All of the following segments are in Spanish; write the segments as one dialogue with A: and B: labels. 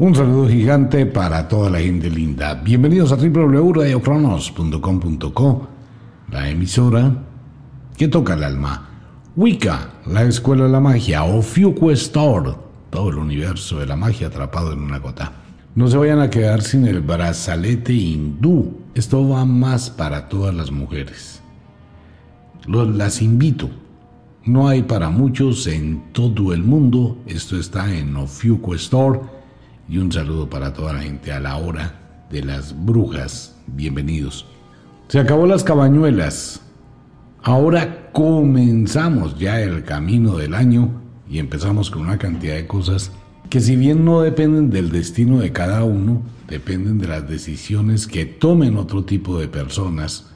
A: Un saludo gigante para toda la gente linda. Bienvenidos a www.radiocronos.com.co, la emisora que toca el alma. Wicca, la escuela de la magia, o Store, todo el universo de la magia atrapado en una gota. No se vayan a quedar sin el brazalete hindú. Esto va más para todas las mujeres. las invito. No hay para muchos en todo el mundo. Esto está en Ofiuco Store y un saludo para toda la gente a la hora de las brujas. Bienvenidos. Se acabó las cabañuelas. Ahora comenzamos ya el camino del año y empezamos con una cantidad de cosas que si bien no dependen del destino de cada uno, dependen de las decisiones que tomen otro tipo de personas,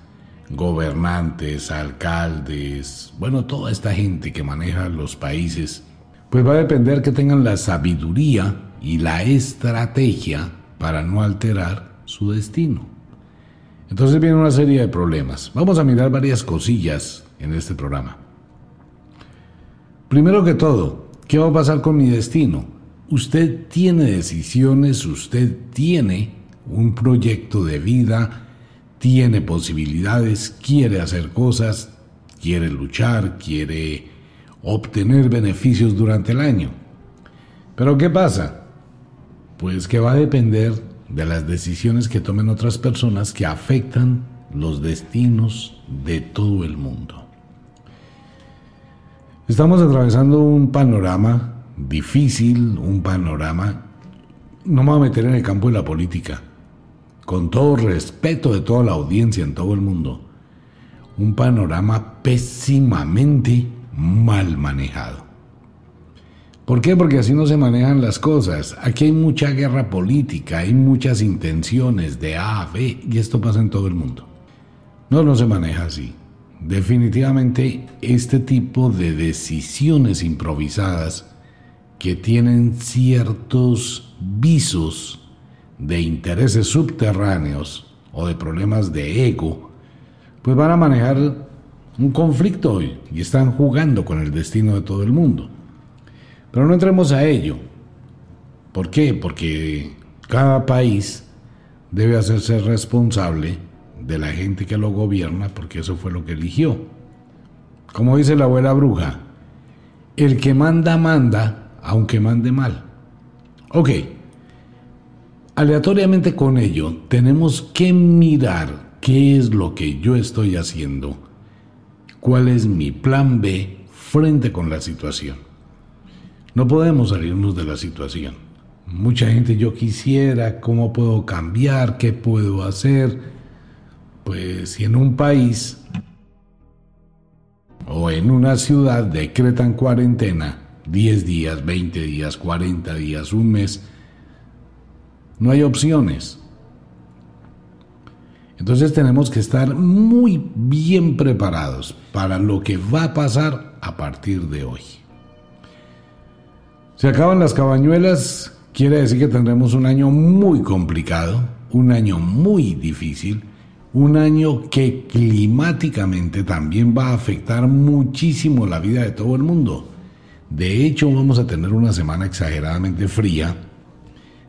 A: gobernantes, alcaldes, bueno, toda esta gente que maneja los países, pues va a depender que tengan la sabiduría y la estrategia para no alterar su destino. Entonces viene una serie de problemas. Vamos a mirar varias cosillas en este programa. Primero que todo, ¿qué va a pasar con mi destino? Usted tiene decisiones, usted tiene un proyecto de vida, tiene posibilidades, quiere hacer cosas, quiere luchar, quiere obtener beneficios durante el año. Pero ¿qué pasa? Pues que va a depender de las decisiones que tomen otras personas que afectan los destinos de todo el mundo. Estamos atravesando un panorama difícil, un panorama, no me voy a meter en el campo de la política, con todo respeto de toda la audiencia en todo el mundo, un panorama pésimamente mal manejado. ¿Por qué? Porque así no se manejan las cosas. Aquí hay mucha guerra política, hay muchas intenciones de A a B y esto pasa en todo el mundo. No, no se maneja así. Definitivamente este tipo de decisiones improvisadas que tienen ciertos visos de intereses subterráneos o de problemas de ego, pues van a manejar un conflicto hoy y están jugando con el destino de todo el mundo. Pero no entremos a ello. ¿Por qué? Porque cada país debe hacerse responsable de la gente que lo gobierna, porque eso fue lo que eligió. Como dice la abuela bruja, el que manda, manda, aunque mande mal. Ok, aleatoriamente con ello, tenemos que mirar qué es lo que yo estoy haciendo, cuál es mi plan B frente con la situación. No podemos salirnos de la situación. Mucha gente, yo quisiera, ¿cómo puedo cambiar? ¿Qué puedo hacer? Pues si en un país o en una ciudad decretan cuarentena, 10 días, 20 días, 40 días, un mes, no hay opciones. Entonces tenemos que estar muy bien preparados para lo que va a pasar a partir de hoy. Se acaban las cabañuelas, quiere decir que tendremos un año muy complicado, un año muy difícil, un año que climáticamente también va a afectar muchísimo la vida de todo el mundo. De hecho, vamos a tener una semana exageradamente fría,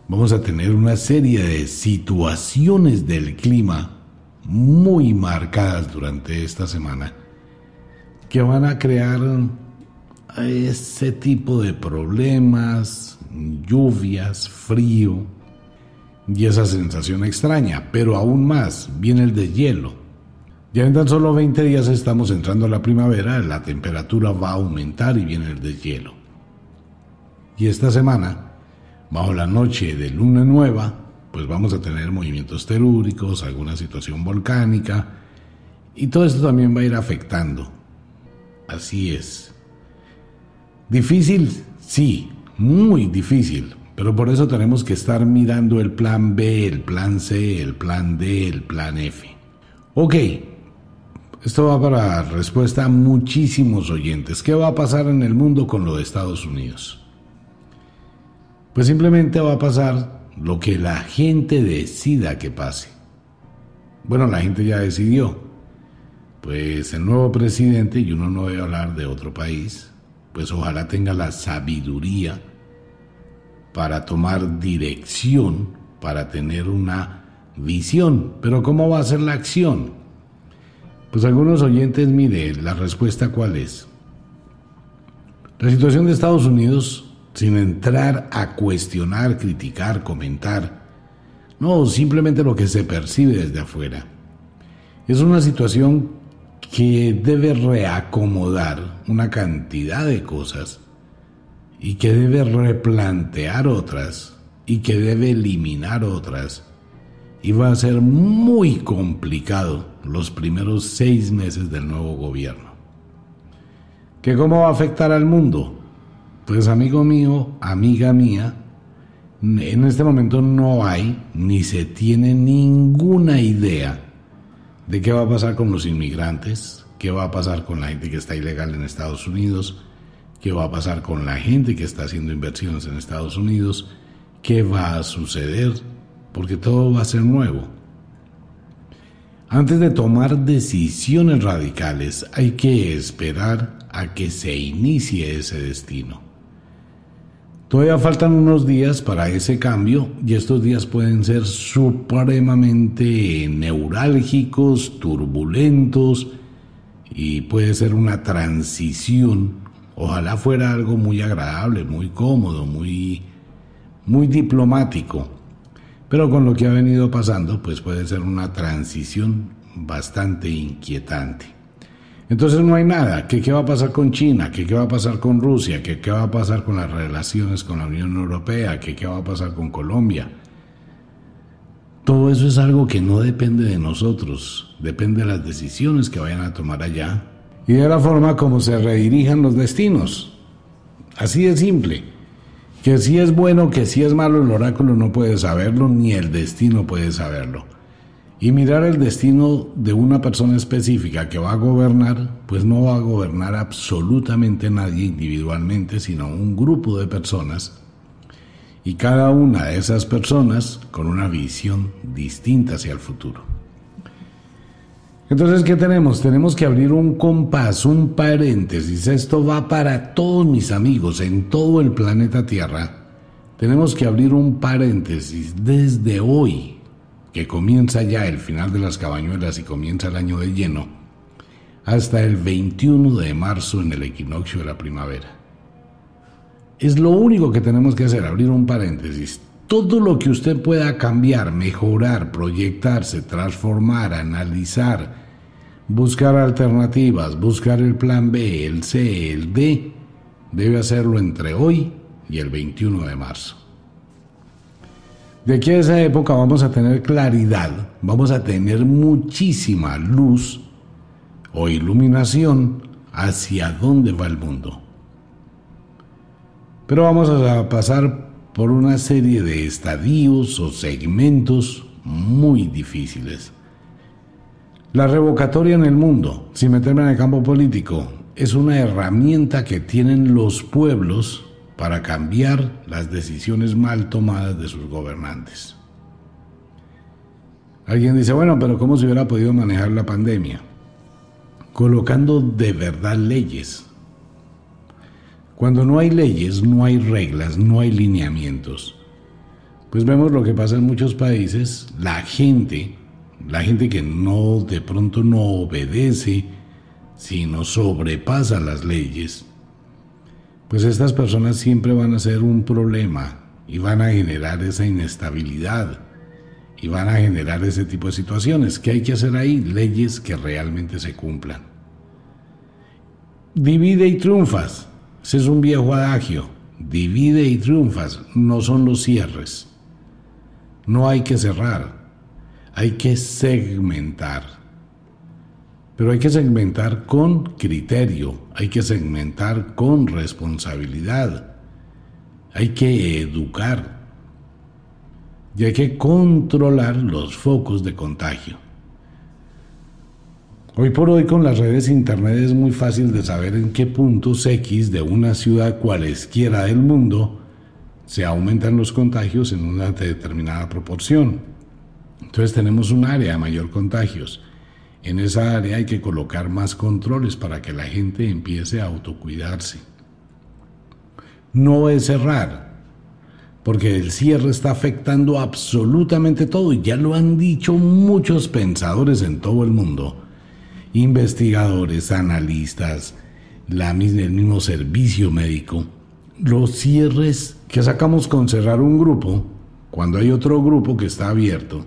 A: vamos a tener una serie de situaciones del clima muy marcadas durante esta semana que van a crear ese tipo de problemas, lluvias, frío y esa sensación extraña, pero aún más viene el deshielo. Ya en tan solo 20 días estamos entrando a la primavera, la temperatura va a aumentar y viene el deshielo. Y esta semana, bajo la noche de luna nueva, pues vamos a tener movimientos telúricos, alguna situación volcánica, y todo esto también va a ir afectando. Así es. Difícil, sí, muy difícil, pero por eso tenemos que estar mirando el plan B, el plan C, el plan D, el plan F. Ok, esto va para respuesta a muchísimos oyentes. ¿Qué va a pasar en el mundo con lo de Estados Unidos? Pues simplemente va a pasar lo que la gente decida que pase. Bueno, la gente ya decidió. Pues el nuevo presidente, y uno no debe hablar de otro país, pues ojalá tenga la sabiduría para tomar dirección, para tener una visión. Pero ¿cómo va a ser la acción? Pues algunos oyentes, mire, la respuesta cuál es. La situación de Estados Unidos, sin entrar a cuestionar, criticar, comentar, no, simplemente lo que se percibe desde afuera. Es una situación que debe reacomodar una cantidad de cosas y que debe replantear otras y que debe eliminar otras. Y va a ser muy complicado los primeros seis meses del nuevo gobierno. ¿Qué cómo va a afectar al mundo? Pues amigo mío, amiga mía, en este momento no hay ni se tiene ninguna idea de qué va a pasar con los inmigrantes, qué va a pasar con la gente que está ilegal en Estados Unidos, qué va a pasar con la gente que está haciendo inversiones en Estados Unidos, qué va a suceder, porque todo va a ser nuevo. Antes de tomar decisiones radicales hay que esperar a que se inicie ese destino. Todavía faltan unos días para ese cambio y estos días pueden ser supremamente neurálgicos, turbulentos y puede ser una transición. Ojalá fuera algo muy agradable, muy cómodo, muy, muy diplomático. Pero con lo que ha venido pasando, pues puede ser una transición bastante inquietante. Entonces no hay nada. ¿Qué, ¿Qué, va a pasar con China? ¿Qué, ¿Qué, va a pasar con Rusia? ¿Qué, ¿Qué, va a pasar con las relaciones con la Unión Europea? ¿Qué, ¿Qué va a pasar con Colombia? Todo eso es algo que no depende de nosotros, depende de las decisiones que vayan a tomar allá y de la forma como se redirijan los destinos. Así de simple. Que si es bueno, que si es malo, el oráculo no puede saberlo, ni el destino puede saberlo y mirar el destino de una persona específica que va a gobernar, pues no va a gobernar absolutamente nadie individualmente, sino un grupo de personas, y cada una de esas personas con una visión distinta hacia el futuro. Entonces, ¿qué tenemos? Tenemos que abrir un compás, un paréntesis. Esto va para todos mis amigos en todo el planeta Tierra. Tenemos que abrir un paréntesis desde hoy que comienza ya el final de las cabañuelas y comienza el año de lleno, hasta el 21 de marzo en el equinoccio de la primavera. Es lo único que tenemos que hacer, abrir un paréntesis. Todo lo que usted pueda cambiar, mejorar, proyectarse, transformar, analizar, buscar alternativas, buscar el plan B, el C, el D, debe hacerlo entre hoy y el 21 de marzo. De aquí a esa época vamos a tener claridad, vamos a tener muchísima luz o iluminación hacia dónde va el mundo. Pero vamos a pasar por una serie de estadios o segmentos muy difíciles. La revocatoria en el mundo, sin meterme en el campo político, es una herramienta que tienen los pueblos para cambiar las decisiones mal tomadas de sus gobernantes. Alguien dice, bueno, pero ¿cómo se hubiera podido manejar la pandemia? Colocando de verdad leyes. Cuando no hay leyes, no hay reglas, no hay lineamientos. Pues vemos lo que pasa en muchos países, la gente, la gente que no de pronto no obedece, sino sobrepasa las leyes, pues estas personas siempre van a ser un problema y van a generar esa inestabilidad y van a generar ese tipo de situaciones. ¿Qué hay que hacer ahí? Leyes que realmente se cumplan. Divide y triunfas. Ese es un viejo adagio. Divide y triunfas. No son los cierres. No hay que cerrar. Hay que segmentar. Pero hay que segmentar con criterio, hay que segmentar con responsabilidad, hay que educar y hay que controlar los focos de contagio. Hoy por hoy con las redes internet es muy fácil de saber en qué puntos X de una ciudad cualesquiera del mundo se aumentan los contagios en una determinada proporción. Entonces tenemos un área de mayor contagios en esa área hay que colocar más controles para que la gente empiece a autocuidarse. No es cerrar, porque el cierre está afectando absolutamente todo y ya lo han dicho muchos pensadores en todo el mundo, investigadores, analistas, la, el mismo servicio médico. Los cierres que sacamos con cerrar un grupo, cuando hay otro grupo que está abierto,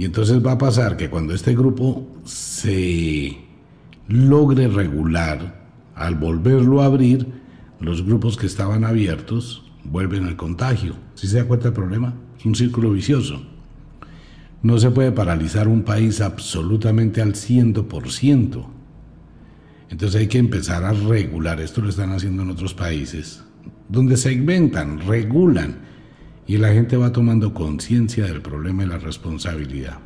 A: y entonces va a pasar que cuando este grupo se logre regular, al volverlo a abrir, los grupos que estaban abiertos vuelven al contagio. ¿Sí se da cuenta del problema? Es un círculo vicioso. No se puede paralizar un país absolutamente al 100%. Entonces hay que empezar a regular. Esto lo están haciendo en otros países, donde segmentan, regulan, y la gente va tomando conciencia del problema y la responsabilidad.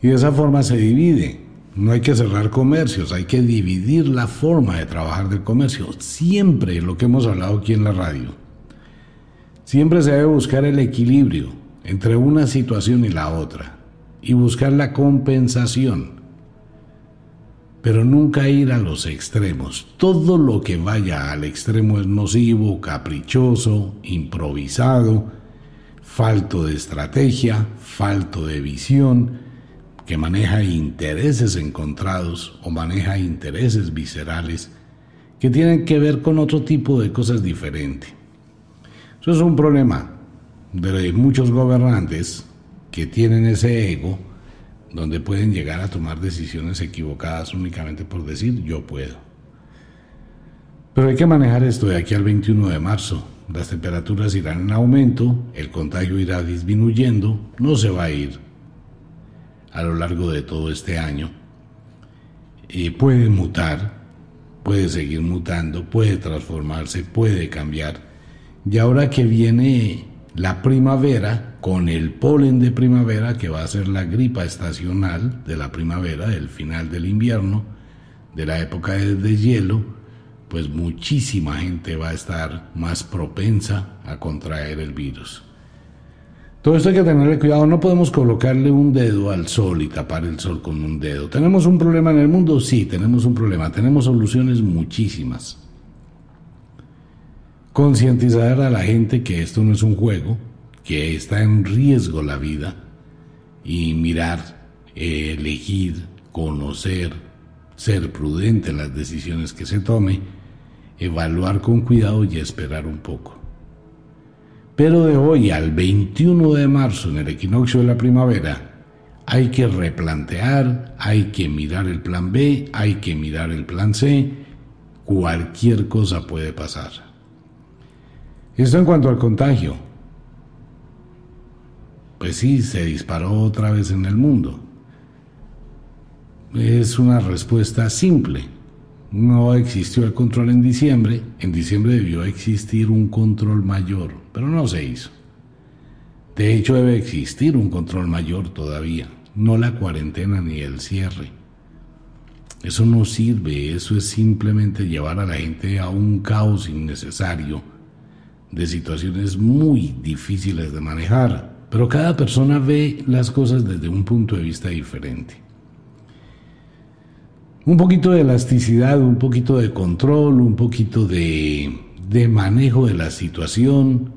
A: Y de esa forma se divide. No hay que cerrar comercios, hay que dividir la forma de trabajar del comercio. Siempre lo que hemos hablado aquí en la radio. Siempre se debe buscar el equilibrio entre una situación y la otra y buscar la compensación. Pero nunca ir a los extremos. Todo lo que vaya al extremo es nocivo, caprichoso, improvisado, falto de estrategia, falto de visión que maneja intereses encontrados o maneja intereses viscerales que tienen que ver con otro tipo de cosas diferentes. Eso es un problema de muchos gobernantes que tienen ese ego donde pueden llegar a tomar decisiones equivocadas únicamente por decir yo puedo. Pero hay que manejar esto de aquí al 21 de marzo. Las temperaturas irán en aumento, el contagio irá disminuyendo, no se va a ir a lo largo de todo este año. y puede mutar, puede seguir mutando, puede transformarse, puede cambiar. Y ahora que viene la primavera, con el polen de primavera, que va a ser la gripa estacional de la primavera, del final del invierno, de la época de hielo, pues muchísima gente va a estar más propensa a contraer el virus. Todo esto hay que tenerle cuidado, no podemos colocarle un dedo al sol y tapar el sol con un dedo. ¿Tenemos un problema en el mundo? Sí, tenemos un problema, tenemos soluciones muchísimas. Concientizar a la gente que esto no es un juego, que está en riesgo la vida y mirar, elegir, conocer, ser prudente en las decisiones que se tome, evaluar con cuidado y esperar un poco. Pero de hoy al 21 de marzo, en el equinoccio de la primavera, hay que replantear, hay que mirar el plan B, hay que mirar el plan C, cualquier cosa puede pasar. Esto en cuanto al contagio. Pues sí, se disparó otra vez en el mundo. Es una respuesta simple no existió el control en diciembre, en diciembre debió existir un control mayor, pero no se hizo. De hecho, debe existir un control mayor todavía, no la cuarentena ni el cierre. Eso no sirve, eso es simplemente llevar a la gente a un caos innecesario de situaciones muy difíciles de manejar, pero cada persona ve las cosas desde un punto de vista diferente un poquito de elasticidad, un poquito de control, un poquito de, de manejo de la situación,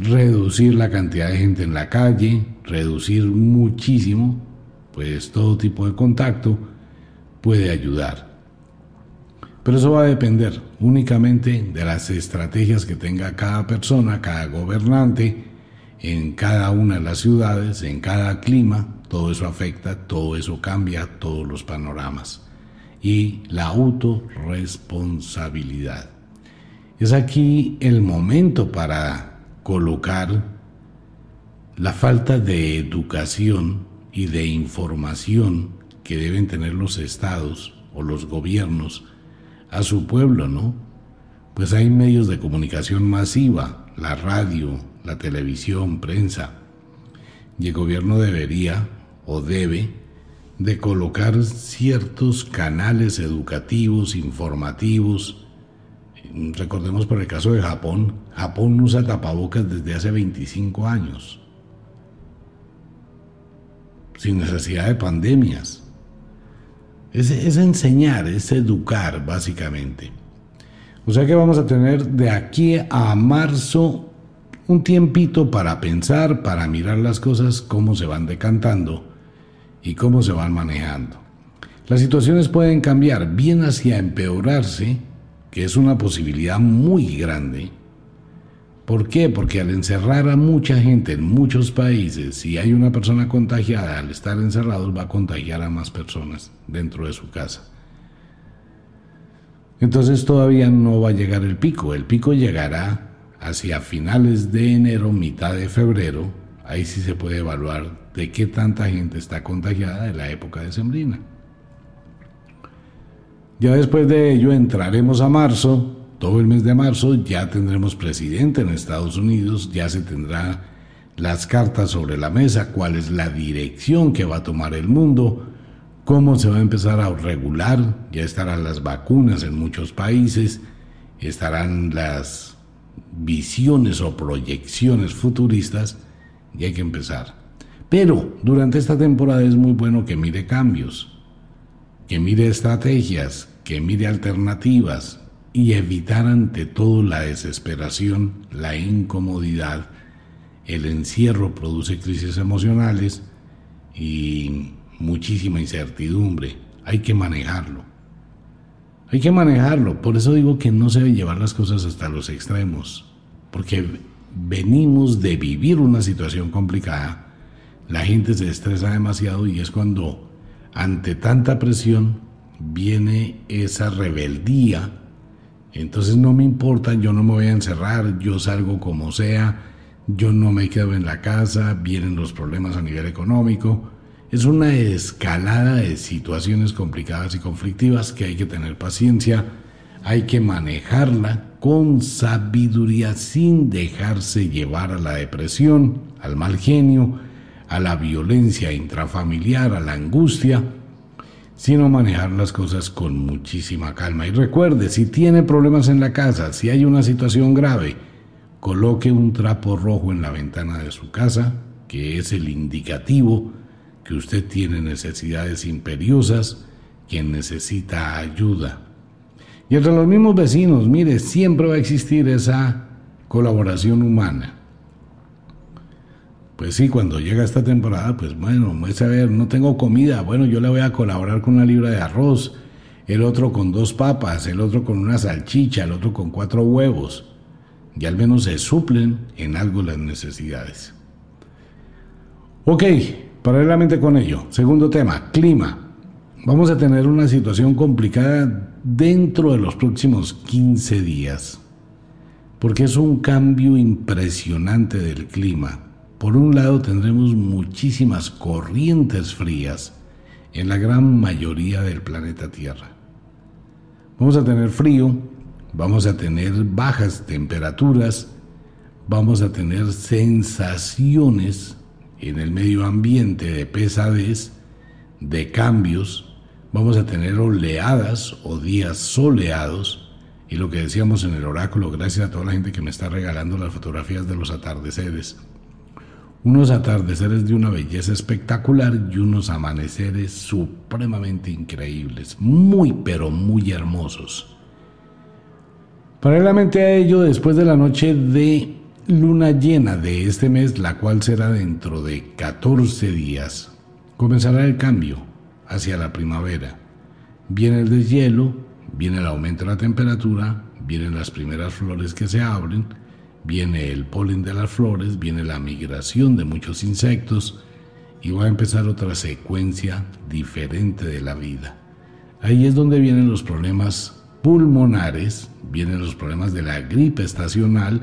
A: reducir la cantidad de gente en la calle, reducir muchísimo, pues todo tipo de contacto puede ayudar. Pero eso va a depender únicamente de las estrategias que tenga cada persona, cada gobernante, en cada una de las ciudades, en cada clima. Todo eso afecta, todo eso cambia todos los panoramas y la autorresponsabilidad. Es aquí el momento para colocar la falta de educación y de información que deben tener los estados o los gobiernos a su pueblo, ¿no? Pues hay medios de comunicación masiva, la radio, la televisión, prensa, y el gobierno debería o debe de colocar ciertos canales educativos, informativos. Recordemos por el caso de Japón, Japón usa tapabocas desde hace 25 años, sin necesidad de pandemias. Es, es enseñar, es educar básicamente. O sea que vamos a tener de aquí a marzo un tiempito para pensar, para mirar las cosas, cómo se van decantando y cómo se van manejando. Las situaciones pueden cambiar bien hacia empeorarse, que es una posibilidad muy grande. ¿Por qué? Porque al encerrar a mucha gente en muchos países, si hay una persona contagiada, al estar encerrados va a contagiar a más personas dentro de su casa. Entonces todavía no va a llegar el pico. El pico llegará hacia finales de enero, mitad de febrero. Ahí sí se puede evaluar de qué tanta gente está contagiada en la época de sembrina. Ya después de ello entraremos a marzo, todo el mes de marzo ya tendremos presidente en Estados Unidos, ya se tendrá las cartas sobre la mesa, cuál es la dirección que va a tomar el mundo, cómo se va a empezar a regular, ya estarán las vacunas en muchos países, estarán las visiones o proyecciones futuristas y hay que empezar. Pero durante esta temporada es muy bueno que mire cambios, que mire estrategias, que mire alternativas y evitar ante todo la desesperación, la incomodidad. El encierro produce crisis emocionales y muchísima incertidumbre. Hay que manejarlo. Hay que manejarlo. Por eso digo que no se deben llevar las cosas hasta los extremos. Porque venimos de vivir una situación complicada la gente se estresa demasiado y es cuando ante tanta presión viene esa rebeldía. Entonces no me importa, yo no me voy a encerrar, yo salgo como sea, yo no me quedo en la casa, vienen los problemas a nivel económico. Es una escalada de situaciones complicadas y conflictivas que hay que tener paciencia, hay que manejarla con sabiduría sin dejarse llevar a la depresión, al mal genio, a la violencia intrafamiliar, a la angustia, sino manejar las cosas con muchísima calma. Y recuerde, si tiene problemas en la casa, si hay una situación grave, coloque un trapo rojo en la ventana de su casa, que es el indicativo que usted tiene necesidades imperiosas, que necesita ayuda. Y entre los mismos vecinos, mire, siempre va a existir esa colaboración humana. Pues sí, cuando llega esta temporada, pues bueno, muestra a ver, no tengo comida, bueno, yo le voy a colaborar con una libra de arroz, el otro con dos papas, el otro con una salchicha, el otro con cuatro huevos. Y al menos se suplen en algo las necesidades. Ok, paralelamente con ello, segundo tema, clima. Vamos a tener una situación complicada dentro de los próximos 15 días, porque es un cambio impresionante del clima por un lado tendremos muchísimas corrientes frías en la gran mayoría del planeta Tierra. Vamos a tener frío, vamos a tener bajas temperaturas, vamos a tener sensaciones en el medio ambiente de pesadez, de cambios, vamos a tener oleadas o días soleados, y lo que decíamos en el oráculo, gracias a toda la gente que me está regalando las fotografías de los atardeceres, unos atardeceres de una belleza espectacular y unos amaneceres supremamente increíbles, muy pero muy hermosos. Paralelamente a ello, después de la noche de luna llena de este mes, la cual será dentro de 14 días, comenzará el cambio hacia la primavera. Viene el deshielo, viene el aumento de la temperatura, vienen las primeras flores que se abren, viene el polen de las flores, viene la migración de muchos insectos y va a empezar otra secuencia diferente de la vida. Ahí es donde vienen los problemas pulmonares, vienen los problemas de la gripe estacional,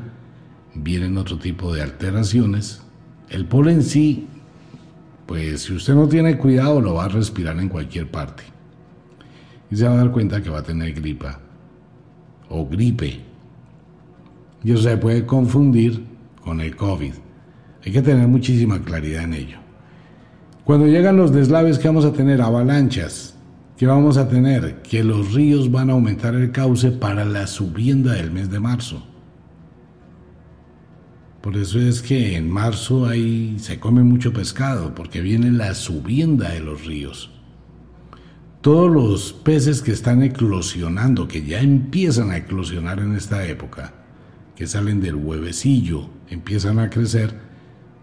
A: vienen otro tipo de alteraciones. El polen sí, pues si usted no tiene cuidado lo va a respirar en cualquier parte. Y se va a dar cuenta que va a tener gripa o gripe y eso se puede confundir con el COVID. Hay que tener muchísima claridad en ello. Cuando llegan los deslaves, ¿qué vamos a tener? Avalanchas. ¿Qué vamos a tener? Que los ríos van a aumentar el cauce para la subienda del mes de marzo. Por eso es que en marzo ahí se come mucho pescado, porque viene la subienda de los ríos. todos los peces que están eclosionando, que ya empiezan a eclosionar en esta época, que salen del huevecillo, empiezan a crecer,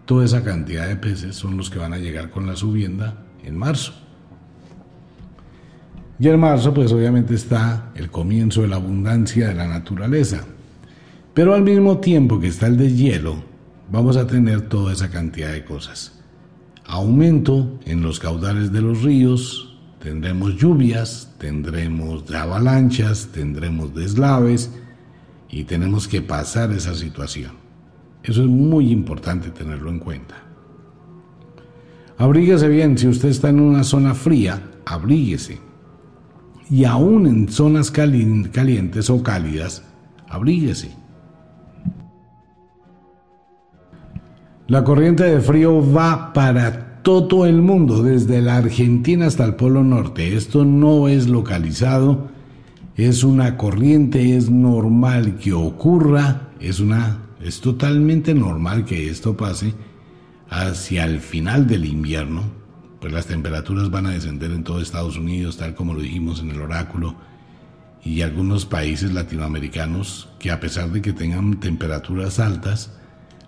A: toda esa cantidad de peces son los que van a llegar con la subienda en marzo. Y en marzo, pues obviamente está el comienzo de la abundancia de la naturaleza. Pero al mismo tiempo que está el deshielo, vamos a tener toda esa cantidad de cosas. Aumento en los caudales de los ríos, tendremos lluvias, tendremos avalanchas, tendremos deslaves y tenemos que pasar esa situación. Eso es muy importante tenerlo en cuenta. Abríguese bien, si usted está en una zona fría, abríguese. Y aún en zonas calientes o cálidas, abríguese. La corriente de frío va para todo el mundo, desde la Argentina hasta el Polo Norte. Esto no es localizado, es una corriente, es normal que ocurra, es una es totalmente normal que esto pase hacia el final del invierno, pues las temperaturas van a descender en todo Estados Unidos, tal como lo dijimos en el oráculo, y algunos países latinoamericanos que a pesar de que tengan temperaturas altas,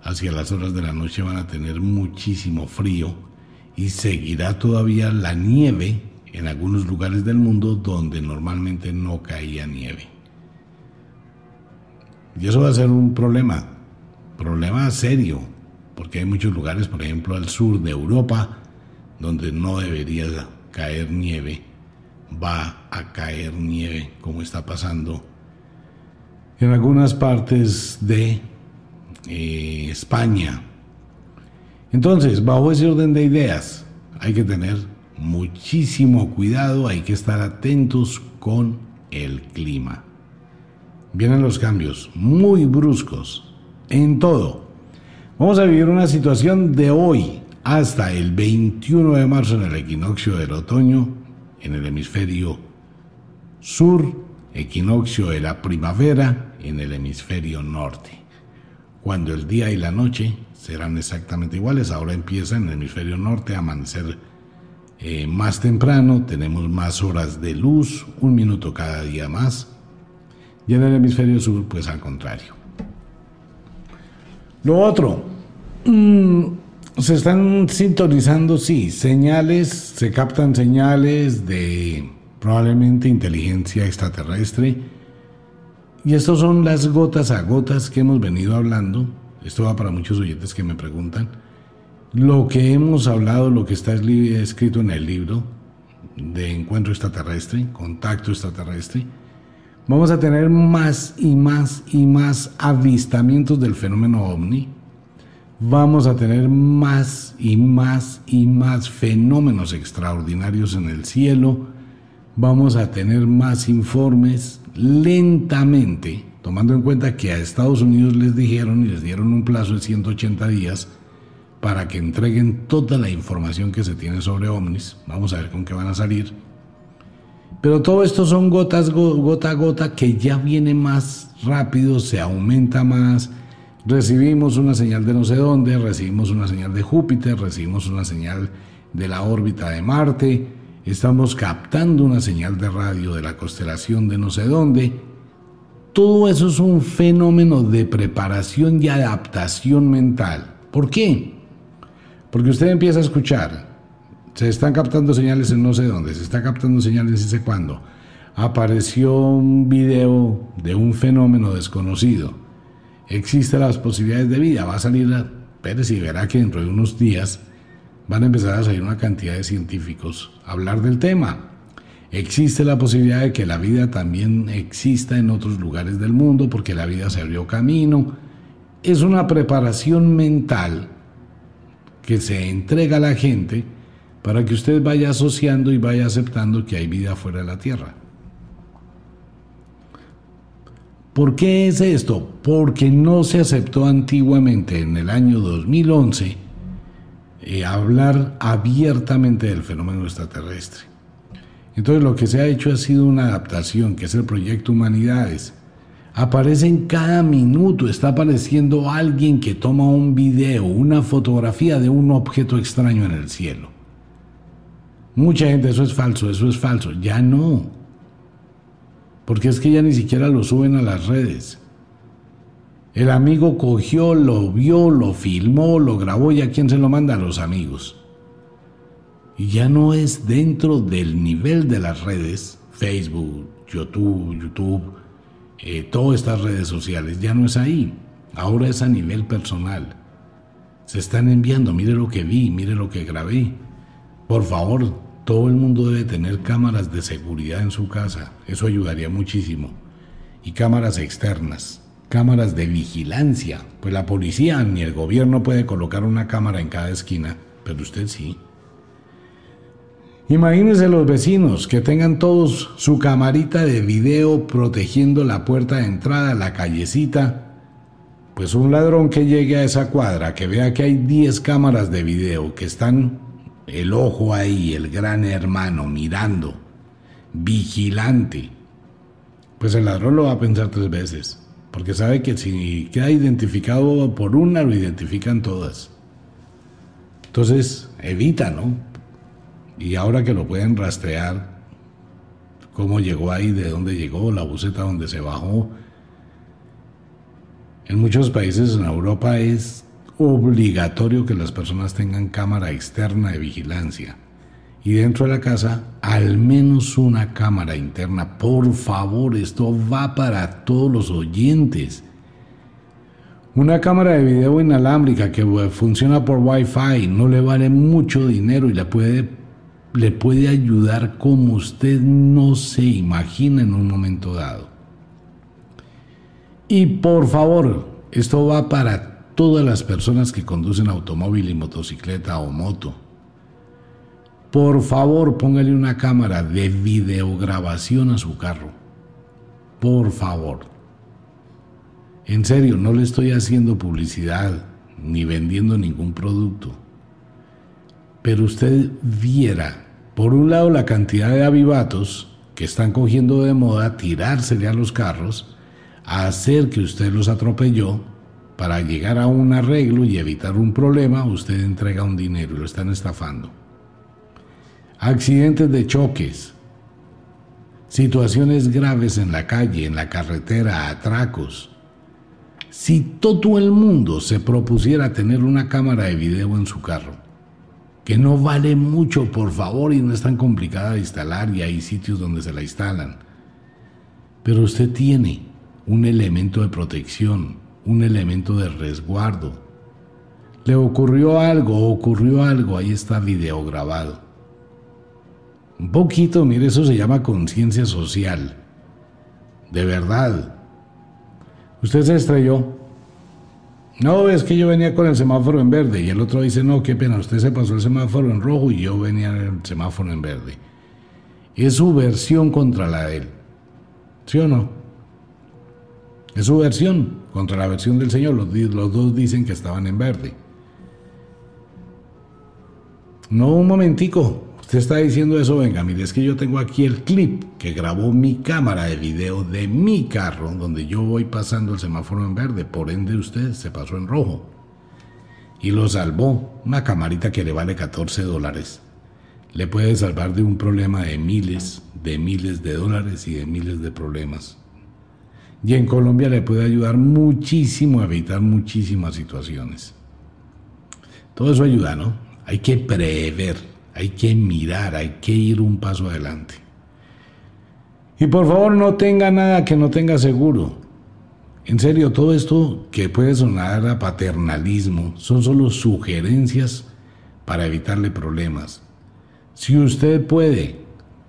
A: hacia las horas de la noche van a tener muchísimo frío y seguirá todavía la nieve en algunos lugares del mundo donde normalmente no caía nieve. Y eso va a ser un problema, problema serio, porque hay muchos lugares, por ejemplo al sur de Europa, donde no debería caer nieve, va a caer nieve como está pasando en algunas partes de eh, España. Entonces, bajo ese orden de ideas, hay que tener muchísimo cuidado, hay que estar atentos con el clima. Vienen los cambios muy bruscos en todo. Vamos a vivir una situación de hoy hasta el 21 de marzo en el equinoccio del otoño en el hemisferio sur, equinoccio de la primavera en el hemisferio norte cuando el día y la noche serán exactamente iguales. Ahora empieza en el hemisferio norte a amanecer eh, más temprano, tenemos más horas de luz, un minuto cada día más. Y en el hemisferio sur, pues al contrario. Lo otro, mm, se están sintonizando, sí, señales, se captan señales de probablemente inteligencia extraterrestre y estas son las gotas a gotas que hemos venido hablando. Esto va para muchos oyentes que me preguntan. Lo que hemos hablado, lo que está escrito en el libro de encuentro extraterrestre, contacto extraterrestre, vamos a tener más y más y más avistamientos del fenómeno ovni. Vamos a tener más y más y más fenómenos extraordinarios en el cielo. Vamos a tener más informes lentamente, tomando en cuenta que a Estados Unidos les dijeron y les dieron un plazo de 180 días para que entreguen toda la información que se tiene sobre ovnis. Vamos a ver con qué van a salir. Pero todo esto son gotas, gota a gota, que ya viene más rápido, se aumenta más. Recibimos una señal de no sé dónde, recibimos una señal de Júpiter, recibimos una señal de la órbita de Marte, estamos captando una señal de radio de la constelación de no sé dónde. Todo eso es un fenómeno de preparación y adaptación mental. ¿Por qué? Porque usted empieza a escuchar, se están captando señales en no sé dónde, se está captando señales en sé cuándo. Apareció un video de un fenómeno desconocido. Existen las posibilidades de vida. Va a salir a Pérez y verá que dentro de unos días van a empezar a salir una cantidad de científicos a hablar del tema. Existe la posibilidad de que la vida también exista en otros lugares del mundo porque la vida se abrió camino. Es una preparación mental que se entrega a la gente para que usted vaya asociando y vaya aceptando que hay vida fuera de la Tierra. ¿Por qué es esto? Porque no se aceptó antiguamente en el año 2011 eh, hablar abiertamente del fenómeno extraterrestre. Entonces lo que se ha hecho ha sido una adaptación, que es el proyecto Humanidades. Aparece en cada minuto, está apareciendo alguien que toma un video, una fotografía de un objeto extraño en el cielo. Mucha gente, eso es falso, eso es falso. Ya no. Porque es que ya ni siquiera lo suben a las redes. El amigo cogió, lo vio, lo filmó, lo grabó y a quién se lo manda a los amigos. Y ya no es dentro del nivel de las redes, Facebook, YouTube, YouTube, eh, todas estas redes sociales, ya no es ahí. Ahora es a nivel personal. Se están enviando, mire lo que vi, mire lo que grabé. Por favor, todo el mundo debe tener cámaras de seguridad en su casa. Eso ayudaría muchísimo. Y cámaras externas, cámaras de vigilancia. Pues la policía ni el gobierno puede colocar una cámara en cada esquina, pero usted sí. Imagínense los vecinos que tengan todos su camarita de video protegiendo la puerta de entrada, la callecita. Pues un ladrón que llegue a esa cuadra, que vea que hay 10 cámaras de video, que están el ojo ahí, el gran hermano mirando, vigilante. Pues el ladrón lo va a pensar tres veces, porque sabe que si queda identificado por una, lo identifican todas. Entonces, evita, ¿no? Y ahora que lo pueden rastrear, cómo llegó ahí, de dónde llegó, la buceta donde se bajó. En muchos países en Europa es obligatorio que las personas tengan cámara externa de vigilancia. Y dentro de la casa, al menos una cámara interna. Por favor, esto va para todos los oyentes. Una cámara de video inalámbrica que funciona por Wi-Fi no le vale mucho dinero y le puede le puede ayudar como usted no se imagina en un momento dado. Y por favor, esto va para todas las personas que conducen automóvil y motocicleta o moto. Por favor, póngale una cámara de videograbación a su carro. Por favor. En serio, no le estoy haciendo publicidad ni vendiendo ningún producto pero usted viera, por un lado, la cantidad de avivatos que están cogiendo de moda tirársele a los carros, a hacer que usted los atropelló, para llegar a un arreglo y evitar un problema, usted entrega un dinero y lo están estafando. Accidentes de choques, situaciones graves en la calle, en la carretera, atracos. Si todo el mundo se propusiera tener una cámara de video en su carro, que no vale mucho, por favor, y no es tan complicada de instalar y hay sitios donde se la instalan. Pero usted tiene un elemento de protección, un elemento de resguardo. Le ocurrió algo, ocurrió algo, ahí está video grabado. Un poquito, mire, eso se llama conciencia social. De verdad. Usted se estrelló, no, es que yo venía con el semáforo en verde y el otro dice, no, qué pena, usted se pasó el semáforo en rojo y yo venía en el semáforo en verde. Es su versión contra la de él. ¿Sí o no? Es su versión contra la versión del Señor. Los, los dos dicen que estaban en verde. No, un momentico. Usted está diciendo eso, venga, mire, es que yo tengo aquí el clip que grabó mi cámara de video de mi carro, donde yo voy pasando el semáforo en verde, por ende usted se pasó en rojo. Y lo salvó, una camarita que le vale 14 dólares. Le puede salvar de un problema de miles, de miles de dólares y de miles de problemas. Y en Colombia le puede ayudar muchísimo a evitar muchísimas situaciones. Todo eso ayuda, ¿no? Hay que prever hay que mirar, hay que ir un paso adelante. Y por favor no tenga nada que no tenga seguro. En serio, todo esto que puede sonar a paternalismo son solo sugerencias para evitarle problemas. Si usted puede,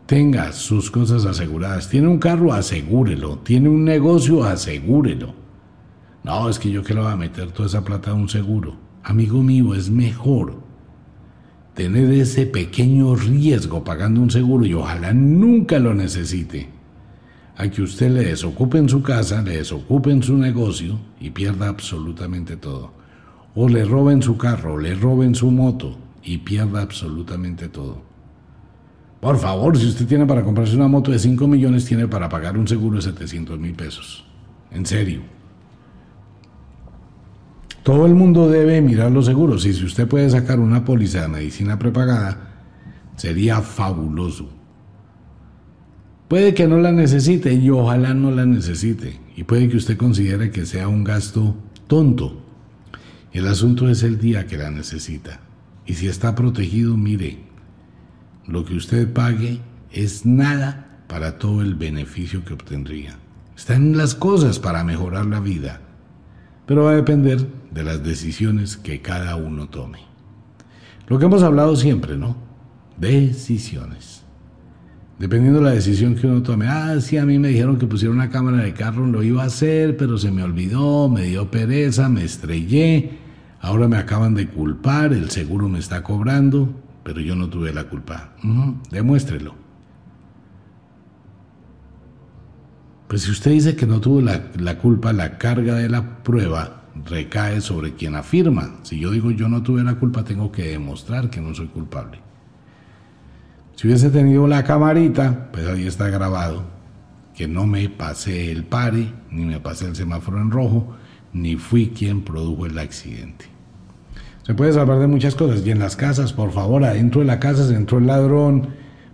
A: tenga sus cosas aseguradas. Tiene un carro, asegúrelo. Tiene un negocio, asegúrelo. No, es que yo que le voy a meter toda esa plata a un seguro. Amigo mío, es mejor tener ese pequeño riesgo pagando un seguro y ojalá nunca lo necesite, a que usted le desocupe en su casa, le desocupe en su negocio y pierda absolutamente todo. O le roben su carro, le roben su moto y pierda absolutamente todo. Por favor, si usted tiene para comprarse una moto de 5 millones, tiene para pagar un seguro de 700 mil pesos. En serio. Todo el mundo debe mirar los seguros y si usted puede sacar una póliza de medicina prepagada, Sería fabuloso. Puede que no la necesite y ojalá no la necesite. Y puede que usted considere que sea un gasto tonto. El asunto es el día que la necesita. Y si está protegido, mire, lo que usted pague es nada para todo el beneficio que obtendría. Están las cosas para mejorar la vida, pero va a depender de las decisiones que cada uno tome. Lo que hemos hablado siempre, ¿no? Decisiones. Dependiendo de la decisión que uno tome. Ah, sí, a mí me dijeron que pusiera una cámara de carro, lo iba a hacer, pero se me olvidó, me dio pereza, me estrellé. Ahora me acaban de culpar, el seguro me está cobrando, pero yo no tuve la culpa. demuéstrelo. Pues si usted dice que no tuvo la, la, culpa, la carga de la prueba recae sobre quien afirma. Si yo digo yo no tuve la culpa, tengo que demostrar que no soy culpable. Si hubiese tenido la camarita, pues ahí está grabado que no me pasé el pare, ni me pasé el semáforo en rojo, ni fui quien produjo el accidente. Se puede salvar de muchas cosas. Y en las casas, por favor, adentro de la casa se entró el ladrón,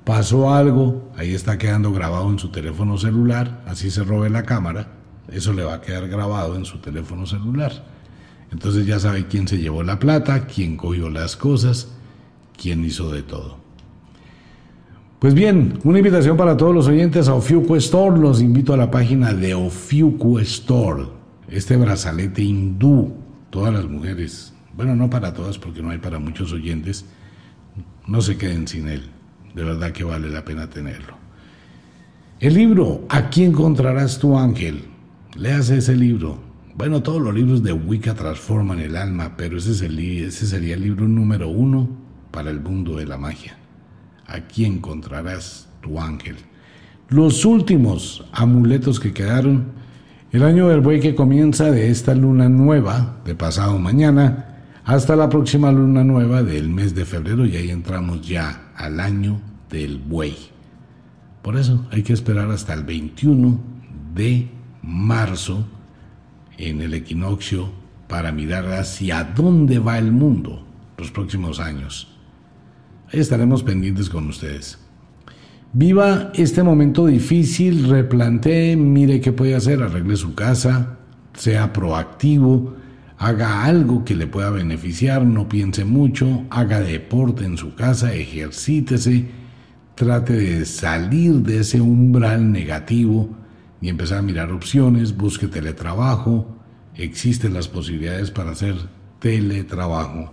A: pasó algo, ahí está quedando grabado en su teléfono celular, así se robe la cámara, eso le va a quedar grabado en su teléfono celular. Entonces ya sabe quién se llevó la plata, quién cogió las cosas, quién hizo de todo. Pues bien, una invitación para todos los oyentes a Ofiuco Store. Los invito a la página de Ofiuco Store. Este brazalete hindú, todas las mujeres, bueno, no para todas porque no hay para muchos oyentes, no se queden sin él de verdad que vale la pena tenerlo. El libro, Aquí encontrarás tu ángel. Leas ese libro. Bueno, todos los libros de Wicca transforman el alma, pero ese, ese sería el libro número uno para el mundo de la magia. Aquí encontrarás tu ángel. Los últimos amuletos que quedaron, el año del buey que comienza de esta luna nueva, de pasado mañana, hasta la próxima luna nueva del mes de febrero y ahí entramos ya al año del buey. Por eso hay que esperar hasta el 21 de marzo en el equinoccio para mirar hacia dónde va el mundo los próximos años. Ahí estaremos pendientes con ustedes. Viva este momento difícil, replantee, mire qué puede hacer, arregle su casa, sea proactivo, haga algo que le pueda beneficiar, no piense mucho, haga deporte en su casa, ejercítese, trate de salir de ese umbral negativo y empezar a mirar opciones, busque teletrabajo, existen las posibilidades para hacer teletrabajo,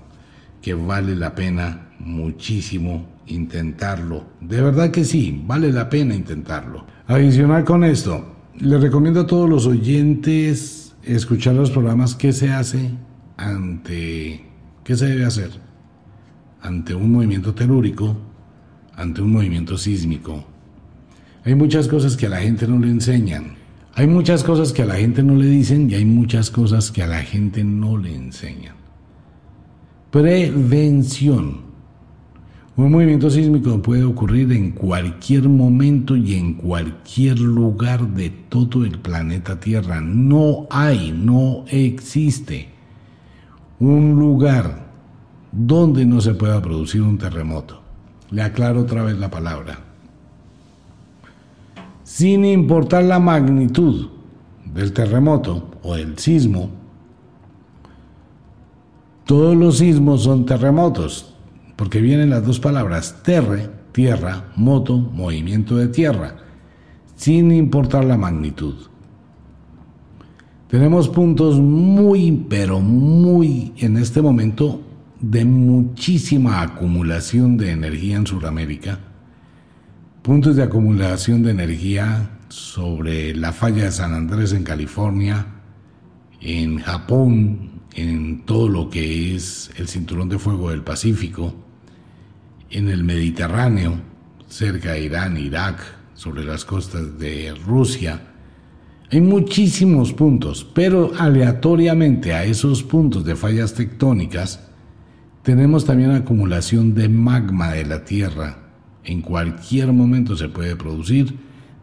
A: que vale la pena muchísimo intentarlo. De verdad que sí, vale la pena intentarlo. Adicional con esto, le recomiendo a todos los oyentes escuchar los programas, ¿qué se hace ante, qué se debe hacer ante un movimiento telúrico, ante un movimiento sísmico? Hay muchas cosas que a la gente no le enseñan. Hay muchas cosas que a la gente no le dicen y hay muchas cosas que a la gente no le enseñan. Prevención. Un movimiento sísmico puede ocurrir en cualquier momento y en cualquier lugar de todo el planeta Tierra. No hay, no existe un lugar donde no se pueda producir un terremoto. Le aclaro otra vez la palabra. Sin importar la magnitud del terremoto o del sismo, todos los sismos son terremotos, porque vienen las dos palabras terre, tierra, moto, movimiento de tierra, sin importar la magnitud. Tenemos puntos muy, pero muy en este momento de muchísima acumulación de energía en Sudamérica, puntos de acumulación de energía sobre la falla de San Andrés en California, en Japón, en todo lo que es el cinturón de fuego del Pacífico, en el Mediterráneo, cerca de Irán, Irak, sobre las costas de Rusia. Hay muchísimos puntos, pero aleatoriamente a esos puntos de fallas tectónicas tenemos también acumulación de magma de la Tierra. En cualquier momento se puede producir.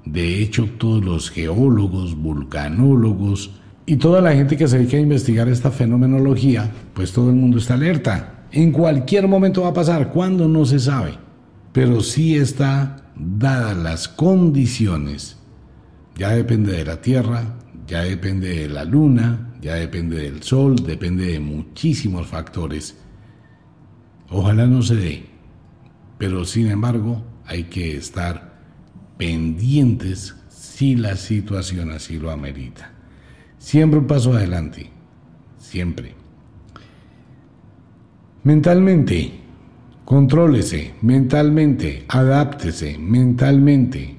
A: De hecho, todos los geólogos, vulcanólogos y toda la gente que se dedica a investigar esta fenomenología, pues todo el mundo está alerta. En cualquier momento va a pasar, cuando no se sabe. pero sí está dadas las condiciones. Ya depende de la Tierra, ya depende de la Luna, ya depende del Sol, depende de muchísimos factores. Ojalá no se dé, pero sin embargo hay que estar pendientes si la situación así lo amerita. Siempre un paso adelante, siempre. Mentalmente, contrólese, mentalmente, adáptese, mentalmente.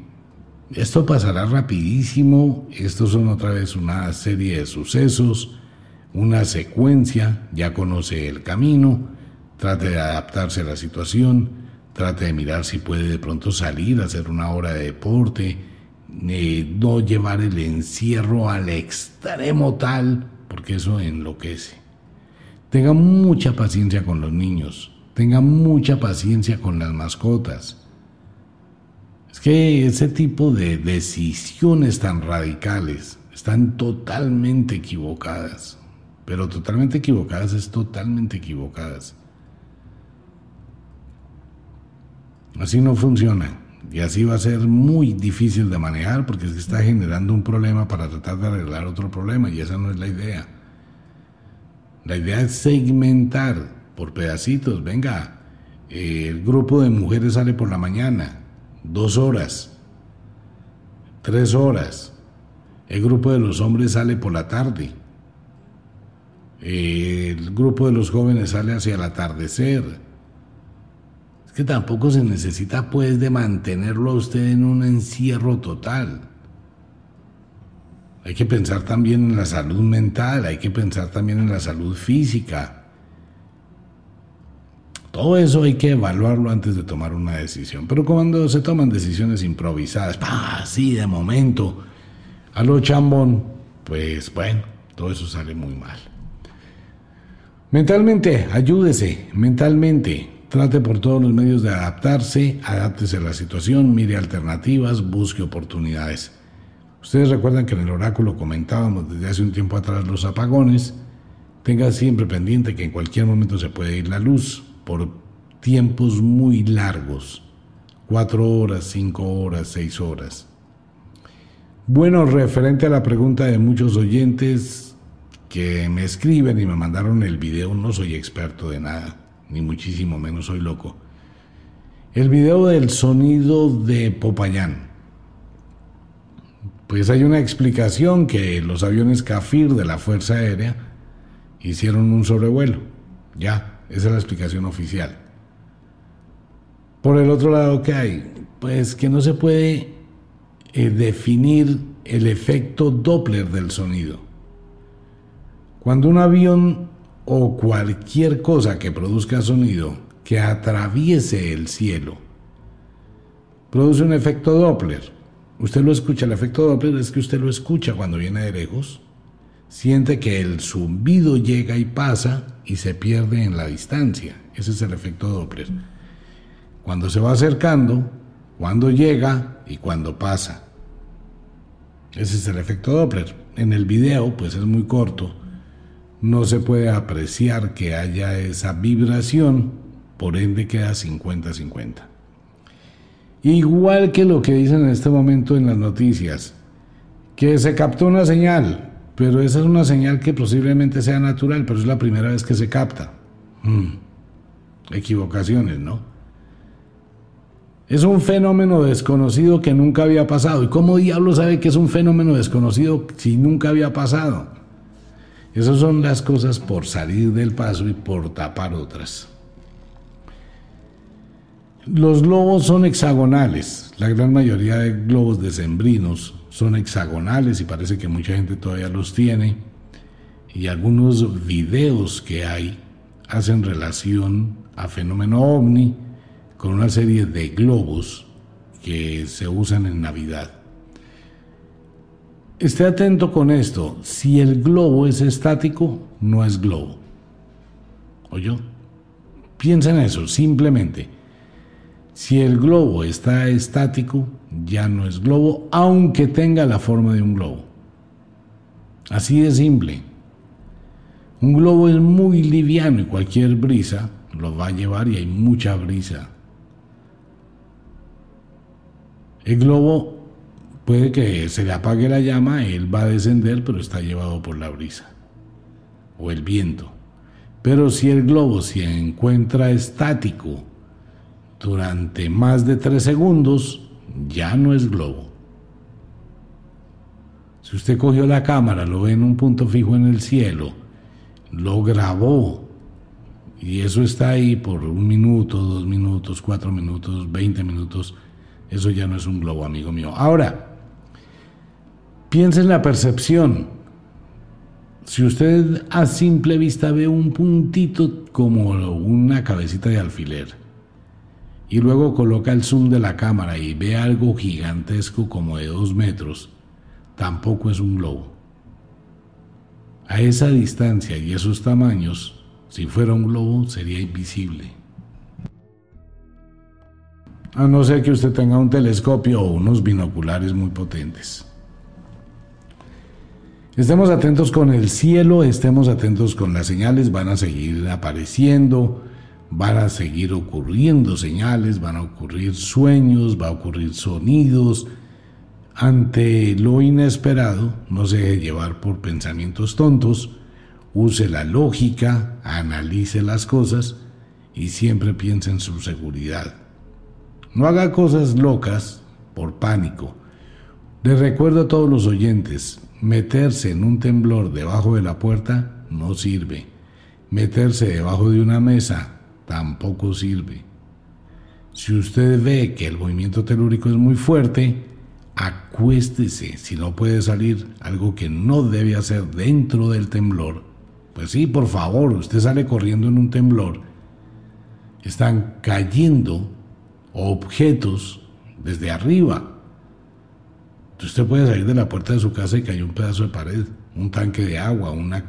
A: Esto pasará rapidísimo, estos son otra vez una serie de sucesos, una secuencia, ya conoce el camino, trate de adaptarse a la situación, trate de mirar si puede de pronto salir hacer una hora de deporte, eh, no llevar el encierro al extremo tal, porque eso enloquece. Tenga mucha paciencia con los niños, tenga mucha paciencia con las mascotas. Es que ese tipo de decisiones tan radicales están totalmente equivocadas, pero totalmente equivocadas es totalmente equivocadas. Así no funciona. Y así va a ser muy difícil de manejar porque se está generando un problema para tratar de arreglar otro problema y esa no es la idea. La idea es segmentar por pedacitos. Venga, el grupo de mujeres sale por la mañana, dos horas, tres horas. El grupo de los hombres sale por la tarde. El grupo de los jóvenes sale hacia el atardecer. Es que tampoco se necesita pues de mantenerlo a usted en un encierro total. Hay que pensar también en la salud mental, hay que pensar también en la salud física. Todo eso hay que evaluarlo antes de tomar una decisión. Pero cuando se toman decisiones improvisadas, así de momento, a lo chambón, pues bueno, todo eso sale muy mal. Mentalmente, ayúdese, mentalmente. Trate por todos los medios de adaptarse, adáptese a la situación, mire alternativas, busque oportunidades. Ustedes recuerdan que en el oráculo comentábamos desde hace un tiempo atrás los apagones. Tenga siempre pendiente que en cualquier momento se puede ir la luz por tiempos muy largos. Cuatro horas, cinco horas, seis horas. Bueno, referente a la pregunta de muchos oyentes que me escriben y me mandaron el video, no soy experto de nada, ni muchísimo menos soy loco. El video del sonido de Popayán. Pues hay una explicación que los aviones Kafir de la Fuerza Aérea hicieron un sobrevuelo. Ya, esa es la explicación oficial. Por el otro lado, ¿qué hay? Pues que no se puede eh, definir el efecto Doppler del sonido. Cuando un avión o cualquier cosa que produzca sonido que atraviese el cielo produce un efecto Doppler, Usted lo escucha, el efecto Doppler es que usted lo escucha cuando viene de lejos, siente que el zumbido llega y pasa y se pierde en la distancia. Ese es el efecto Doppler. Cuando se va acercando, cuando llega y cuando pasa. Ese es el efecto Doppler. En el video, pues es muy corto, no se puede apreciar que haya esa vibración, por ende queda 50-50. Igual que lo que dicen en este momento en las noticias, que se captó una señal, pero esa es una señal que posiblemente sea natural, pero es la primera vez que se capta. Hmm. Equivocaciones, ¿no? Es un fenómeno desconocido que nunca había pasado. ¿Y cómo diablo sabe que es un fenómeno desconocido si nunca había pasado? Esas son las cosas por salir del paso y por tapar otras. Los globos son hexagonales. La gran mayoría de globos decembrinos son hexagonales y parece que mucha gente todavía los tiene. Y algunos videos que hay hacen relación a fenómeno ovni con una serie de globos que se usan en Navidad. Esté atento con esto. Si el globo es estático, no es globo. ¿Oyó? Piensa en eso, simplemente. Si el globo está estático, ya no es globo, aunque tenga la forma de un globo. Así de simple. Un globo es muy liviano y cualquier brisa lo va a llevar y hay mucha brisa. El globo puede que se le apague la llama, él va a descender, pero está llevado por la brisa o el viento. Pero si el globo se encuentra estático durante más de tres segundos, ya no es globo. Si usted cogió la cámara, lo ve en un punto fijo en el cielo, lo grabó y eso está ahí por un minuto, dos minutos, cuatro minutos, veinte minutos, eso ya no es un globo, amigo mío. Ahora, piensa en la percepción. Si usted a simple vista ve un puntito como una cabecita de alfiler y luego coloca el zoom de la cámara y ve algo gigantesco como de dos metros, tampoco es un globo. A esa distancia y esos tamaños, si fuera un globo sería invisible. A no ser que usted tenga un telescopio o unos binoculares muy potentes. Estemos atentos con el cielo, estemos atentos con las señales, van a seguir apareciendo, van a seguir ocurriendo señales, van a ocurrir sueños, va a ocurrir sonidos. Ante lo inesperado, no se deje llevar por pensamientos tontos, use la lógica, analice las cosas y siempre piense en su seguridad. No haga cosas locas por pánico. Les recuerdo a todos los oyentes, Meterse en un temblor debajo de la puerta no sirve. Meterse debajo de una mesa tampoco sirve. Si usted ve que el movimiento telúrico es muy fuerte, acuéstese. Si no puede salir algo que no debe hacer dentro del temblor, pues sí, por favor, usted sale corriendo en un temblor. Están cayendo objetos desde arriba Usted puede salir de la puerta de su casa y cae un pedazo de pared, un tanque de agua, una,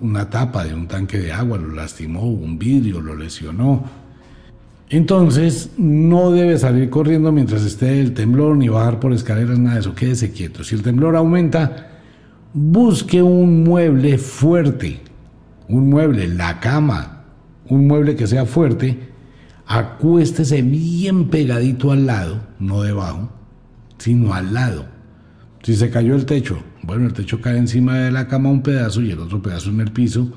A: una tapa de un tanque de agua, lo lastimó, un vidrio lo lesionó. Entonces, no debe salir corriendo mientras esté el temblor, ni bajar por escaleras, nada de eso. Quédese quieto. Si el temblor aumenta, busque un mueble fuerte, un mueble, la cama, un mueble que sea fuerte, acuéstese bien pegadito al lado, no debajo, sino al lado. Si se cayó el techo, bueno, el techo cae encima de la cama un pedazo y el otro pedazo en el piso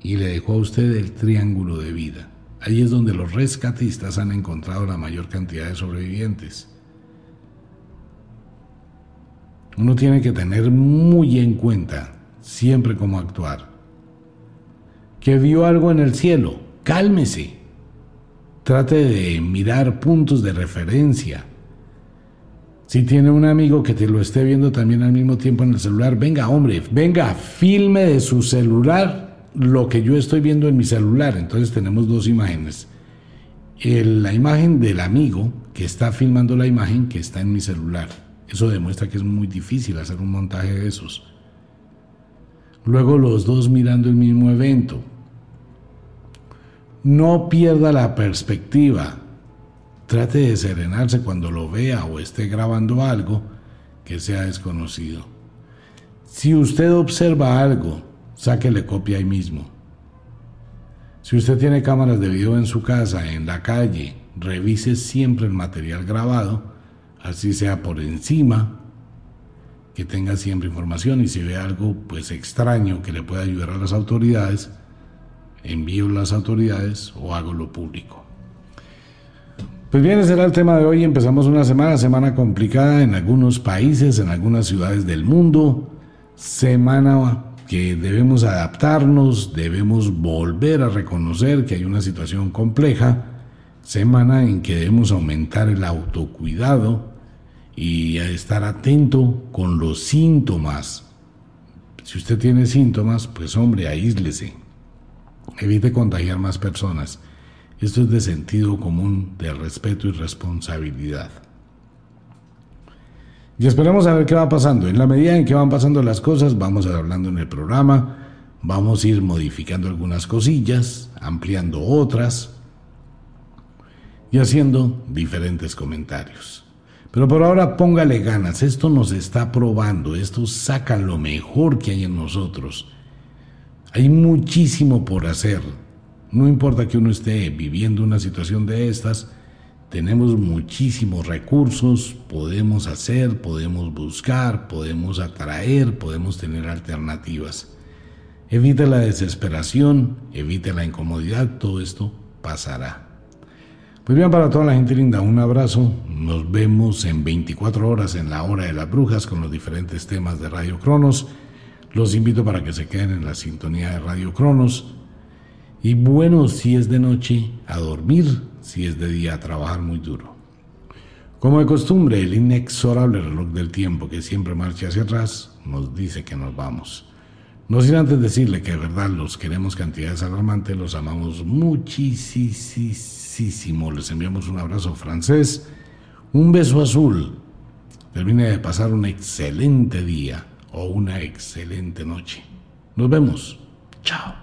A: y le dejó a usted el triángulo de vida. Ahí es donde los rescatistas han encontrado la mayor cantidad de sobrevivientes. Uno tiene que tener muy en cuenta siempre cómo actuar. Que vio algo en el cielo, cálmese. Trate de mirar puntos de referencia si tiene un amigo que te lo esté viendo también al mismo tiempo en el celular, venga, hombre, venga, filme de su celular lo que yo estoy viendo en mi celular. Entonces tenemos dos imágenes. la imagen del amigo que está filmando la imagen que está en mi celular. Eso demuestra que es muy difícil hacer un montaje de esos. Luego los dos mirando el mismo evento. No pierda la perspectiva. Trate de serenarse cuando lo vea o esté grabando algo que sea desconocido. Si usted observa algo, sáquele copia ahí mismo. Si usted tiene cámaras de video en su casa, en la calle, revise siempre el material grabado, así sea por encima, que tenga siempre información y si ve algo pues extraño que le pueda ayudar a las autoridades, envío a las autoridades o hago lo público. Pues bien, ese era el tema de hoy. Empezamos una semana, semana complicada en algunos países, en algunas ciudades del mundo. Semana que debemos adaptarnos, debemos volver a reconocer que hay una situación compleja. Semana en que debemos aumentar el autocuidado y estar atento con los síntomas. Si usted tiene síntomas, pues hombre, aíslese. Evite contagiar más personas. Esto es de sentido común, de respeto y responsabilidad. Y esperamos a ver qué va pasando. En la medida en que van pasando las cosas, vamos a hablando en el programa, vamos a ir modificando algunas cosillas, ampliando otras y haciendo diferentes comentarios. Pero por ahora póngale ganas, esto nos está probando, esto saca lo mejor que hay en nosotros. Hay muchísimo por hacer, no importa que uno esté viviendo una situación de estas, tenemos muchísimos recursos, podemos hacer, podemos buscar, podemos atraer, podemos tener alternativas. Evite la desesperación, evite la incomodidad, todo esto pasará. Pues bien, para toda la gente linda, un abrazo. Nos vemos en 24 horas en la hora de las brujas con los diferentes temas de Radio Cronos. Los invito para que se queden en la sintonía de Radio Cronos. Y bueno, si es de noche, a dormir, si es de día, a trabajar muy duro. Como de costumbre, el inexorable reloj del tiempo que siempre marcha hacia atrás nos dice que nos vamos. No sin antes decirle que de verdad los queremos cantidades alarmantes, los amamos muchísimo. Les enviamos un abrazo francés, un beso azul. Termine de pasar un excelente día o una excelente noche. Nos vemos. Chao.